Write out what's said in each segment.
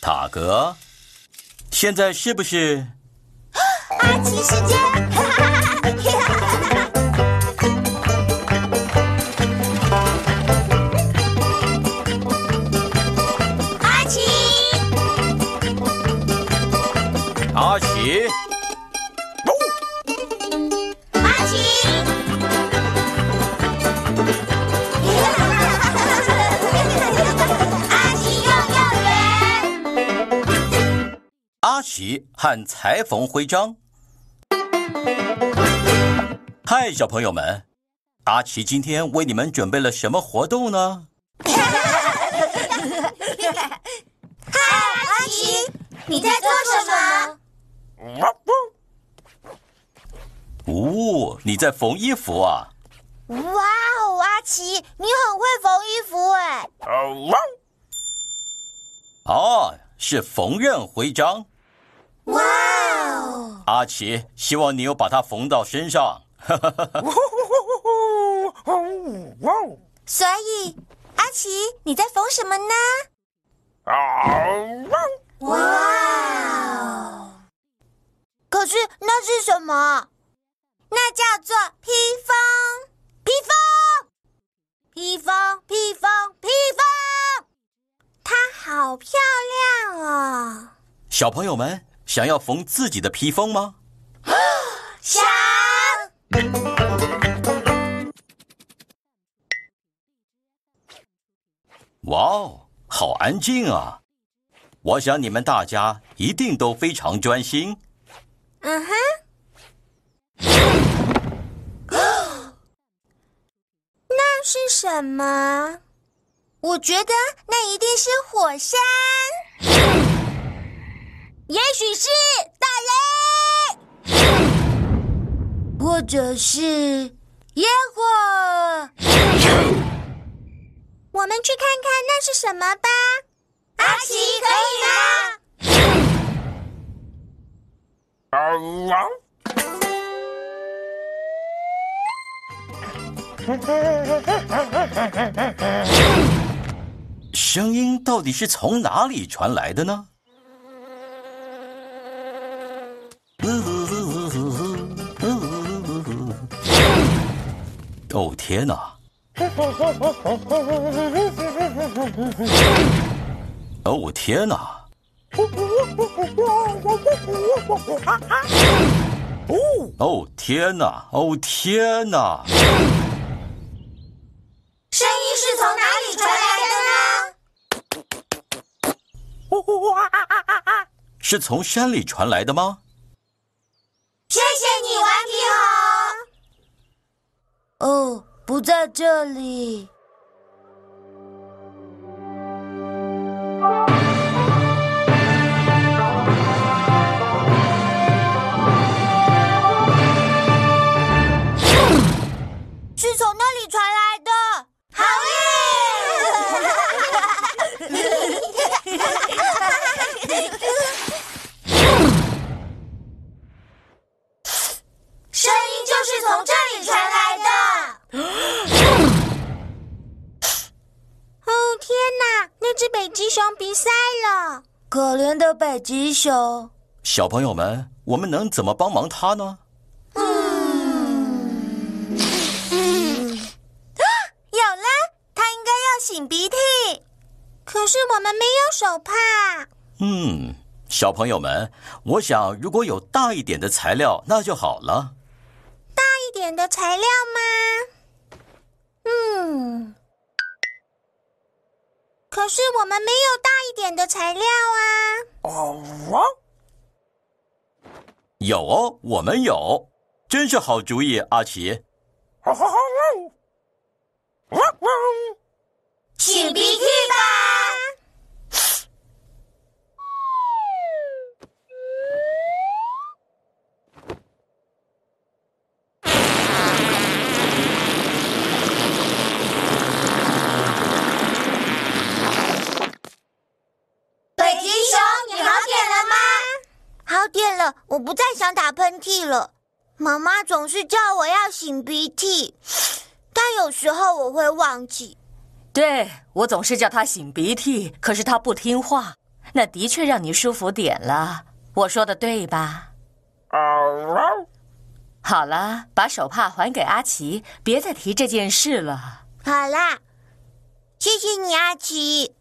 塔格，现在是不是？阿奇时间。阿奇和裁缝徽章。嗨，小朋友们，阿奇今天为你们准备了什么活动呢？嗨，阿奇，你在做什么？哦，你在缝衣服啊？哇哦，阿奇，你很会缝衣服哎！哦，是缝纫徽章。哇哦，阿奇，希望你有把它缝到身上。所以阿奇，你在缝什么呢？哇哦！可是那是什么？那叫做披风，披风，披风，披风，披风。它好漂亮哦！小朋友们，想要缝自己的披风吗？想。哇哦，好安静啊！我想你们大家一定都非常专心。嗯哼。那是什么？我觉得那一定是火山，也许是大雷，或者是烟火。我们去看看那是什么吧。阿奇，可以吗？声音到底是从哪里传来的呢？哦天哪！哦天哪！哦天哪！哦天哪！声音是从哪里传来的呢？是从山里传来的吗？谢谢你，顽皮猴。哦，不在这里。只北极熊比赛了，可怜的北极熊。小朋友们，我们能怎么帮忙他呢？嗯，有了，它应该要擤鼻涕，可是我们没有手帕。嗯，小朋友们，我想如果有大一点的材料，那就好了。大一点的材料吗？嗯，可是我们没有大一点的材料啊。哦有哦，我们有，真是好主意，阿奇。擤鼻涕吧。北极熊，你好点了吗？好点了，我不再想打喷嚏了。妈妈总是叫我要擤鼻涕，但有时候我会忘记。对我总是叫他擤鼻涕，可是他不听话。那的确让你舒服点了。我说的对吧？好了，把手帕还给阿奇，别再提这件事了。好啦，谢谢你，阿奇。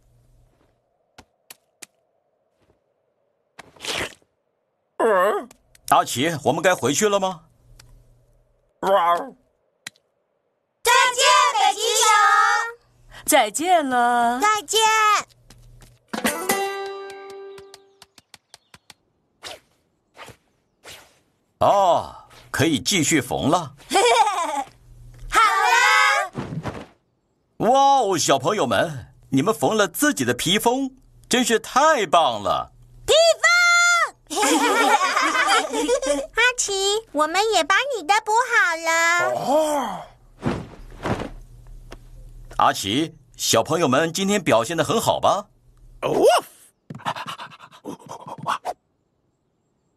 阿奇，我们该回去了吗？再见，北极熊。再见了。再见。哦，可以继续缝了。好啦！哇哦，小朋友们，你们缝了自己的披风，真是太棒了！披风，阿奇，我们也把你的补好了。哦。阿奇，小朋友们今天表现的很好吧？哦。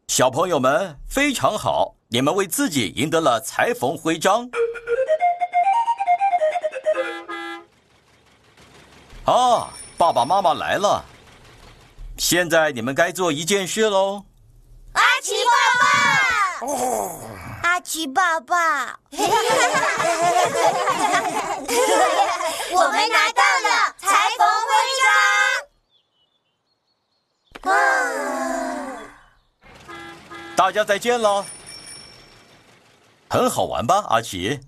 小朋友们非常好，你们为自己赢得了裁缝徽章。啊，爸爸妈妈来了，现在你们该做一件事喽。阿奇爸爸，阿奇爸爸，我们拿到了裁缝徽章。啊。大家再见了，很好玩吧，阿奇？